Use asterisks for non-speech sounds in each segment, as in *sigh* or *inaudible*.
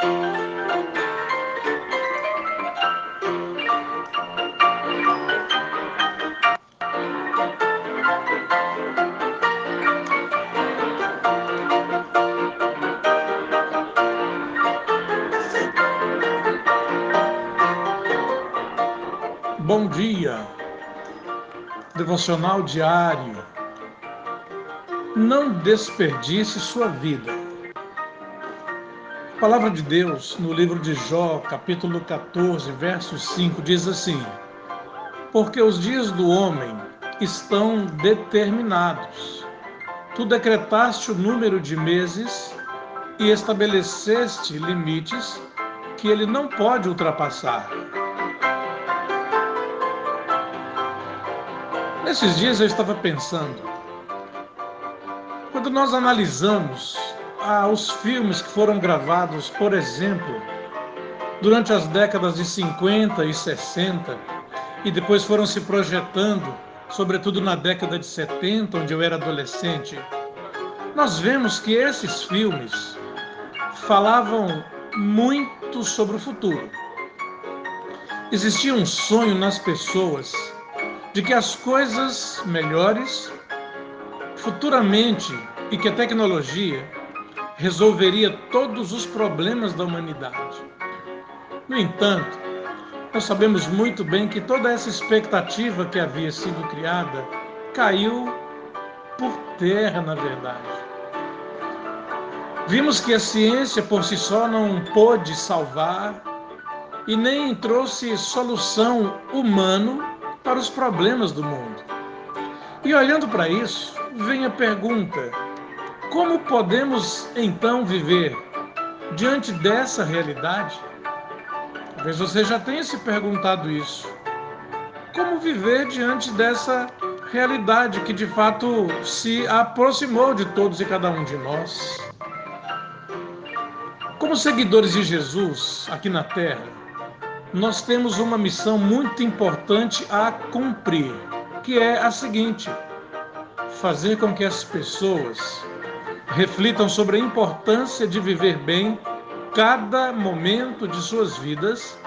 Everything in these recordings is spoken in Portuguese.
Bom dia, devocional diário. Não desperdice sua vida. A palavra de Deus no livro de Jó, capítulo 14, verso 5, diz assim: Porque os dias do homem estão determinados. Tu decretaste o número de meses e estabeleceste limites que ele não pode ultrapassar. Nesses dias eu estava pensando, quando nós analisamos ah, os filmes que foram gravados, por exemplo, durante as décadas de 50 e 60, e depois foram se projetando, sobretudo na década de 70, onde eu era adolescente, nós vemos que esses filmes falavam muito sobre o futuro. Existia um sonho nas pessoas de que as coisas melhores futuramente e que a tecnologia resolveria todos os problemas da humanidade. No entanto, nós sabemos muito bem que toda essa expectativa que havia sido criada caiu por terra, na verdade. Vimos que a ciência por si só não pôde salvar e nem trouxe solução humano para os problemas do mundo. E olhando para isso, vem a pergunta: como podemos então viver diante dessa realidade? Talvez você já tenha se perguntado isso. Como viver diante dessa realidade que de fato se aproximou de todos e cada um de nós? Como seguidores de Jesus aqui na Terra, nós temos uma missão muito importante a cumprir, que é a seguinte: fazer com que as pessoas reflitam sobre a importância de viver bem cada momento de suas vidas,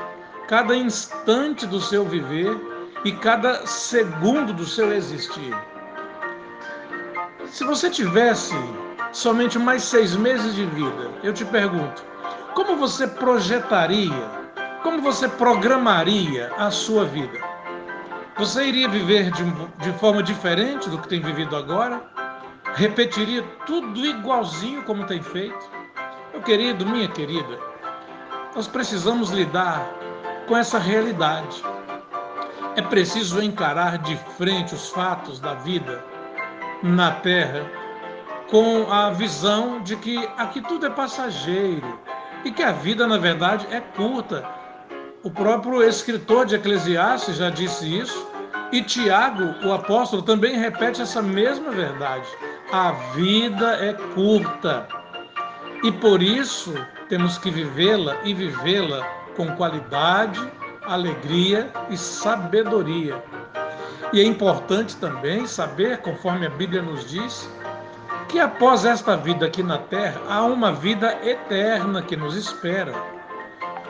cada instante do seu viver e cada segundo do seu existir. Se você tivesse somente mais seis meses de vida, eu te pergunto, como você projetaria como você programaria a sua vida? Você iria viver de, de forma diferente do que tem vivido agora? Repetiria tudo igualzinho como tem feito? Meu querido, minha querida, nós precisamos lidar com essa realidade. É preciso encarar de frente os fatos da vida na Terra com a visão de que aqui tudo é passageiro e que a vida, na verdade, é curta o próprio escritor de Eclesiastes já disse isso, e Tiago, o apóstolo, também repete essa mesma verdade. A vida é curta e por isso temos que vivê-la e vivê-la com qualidade, alegria e sabedoria. E é importante também saber, conforme a Bíblia nos diz, que após esta vida aqui na terra há uma vida eterna que nos espera.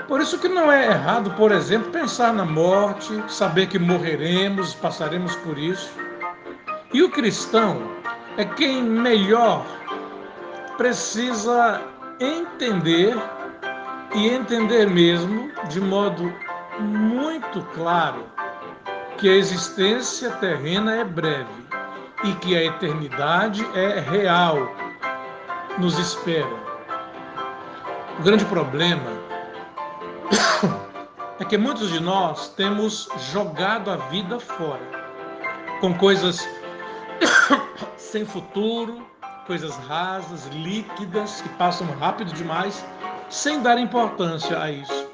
Por isso que não é errado, por exemplo, pensar na morte, saber que morreremos, passaremos por isso. E o cristão é quem melhor precisa entender e entender mesmo de modo muito claro que a existência terrena é breve e que a eternidade é real, nos espera. O grande problema *coughs* é que muitos de nós temos jogado a vida fora com coisas *coughs* sem futuro, coisas rasas, líquidas, que passam rápido demais, sem dar importância a isso.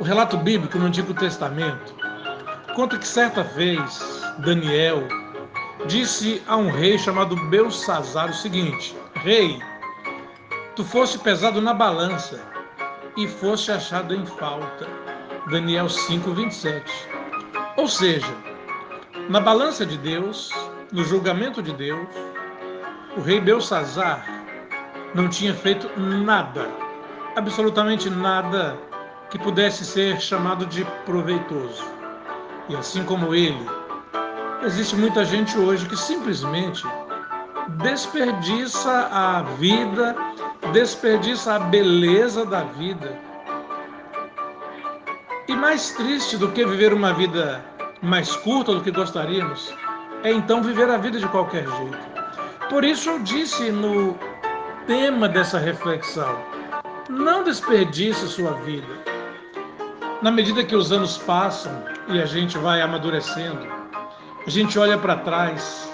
O relato bíblico no Antigo Testamento conta que certa vez Daniel disse a um rei chamado Belsazar o seguinte: Rei, tu foste pesado na balança e fosse achado em falta. Daniel 5, 27. Ou seja, na balança de Deus, no julgamento de Deus, o rei Belsazar não tinha feito nada absolutamente nada que pudesse ser chamado de proveitoso. E assim como ele, existe muita gente hoje que simplesmente desperdiça a vida, desperdiça a beleza da vida. E mais triste do que viver uma vida mais curta do que gostaríamos, é então viver a vida de qualquer jeito. Por isso eu disse no tema dessa reflexão: não desperdice sua vida. Na medida que os anos passam e a gente vai amadurecendo, a gente olha para trás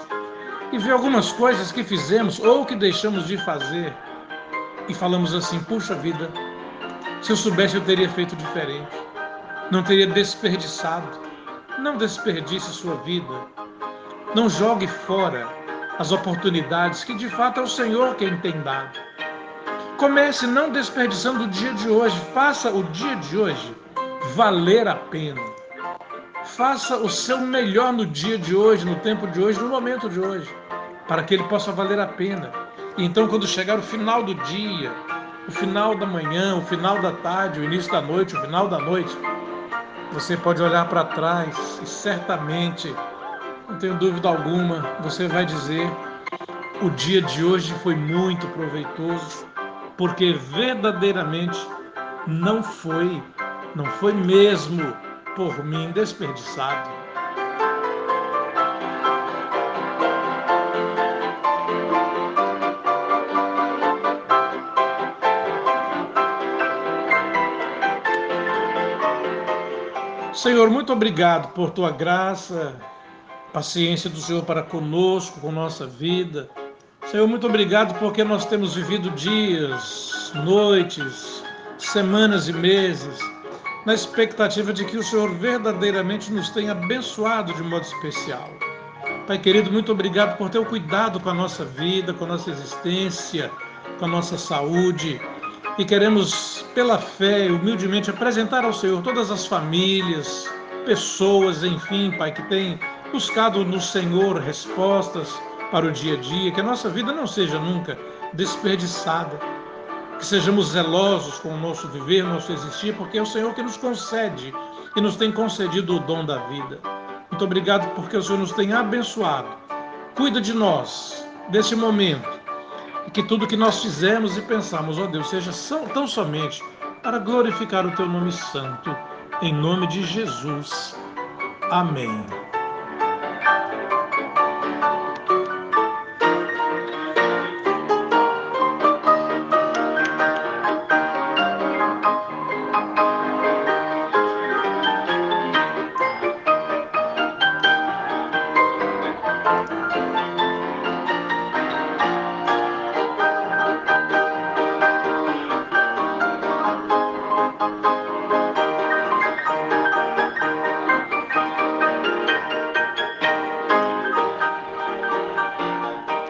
e vê algumas coisas que fizemos ou que deixamos de fazer e falamos assim: puxa vida, se eu soubesse eu teria feito diferente, não teria desperdiçado. Não desperdice sua vida, não jogue fora as oportunidades que de fato é o Senhor quem tem dado. Comece não desperdiçando o dia de hoje, faça o dia de hoje valer a pena. Faça o seu melhor no dia de hoje, no tempo de hoje, no momento de hoje, para que ele possa valer a pena. E então, quando chegar o final do dia, o final da manhã, o final da tarde, o início da noite, o final da noite, você pode olhar para trás e certamente, não tenho dúvida alguma, você vai dizer: o dia de hoje foi muito proveitoso, porque verdadeiramente não foi, não foi mesmo por mim desperdiçado. Senhor, muito obrigado por tua graça, paciência do Senhor para conosco, com nossa vida. Senhor, muito obrigado porque nós temos vivido dias, noites, semanas e meses na expectativa de que o Senhor verdadeiramente nos tenha abençoado de modo especial. Pai querido, muito obrigado por ter o cuidado com a nossa vida, com a nossa existência, com a nossa saúde. E queremos, pela fé, humildemente apresentar ao Senhor todas as famílias, pessoas, enfim, Pai, que têm buscado no Senhor respostas para o dia a dia, que a nossa vida não seja nunca desperdiçada que sejamos zelosos com o nosso viver, nosso existir, porque é o Senhor que nos concede e nos tem concedido o dom da vida. Muito obrigado porque o Senhor nos tem abençoado. Cuida de nós, desse momento, e que tudo que nós fizemos e pensamos, ó oh Deus, seja tão somente para glorificar o teu nome santo. Em nome de Jesus. Amém.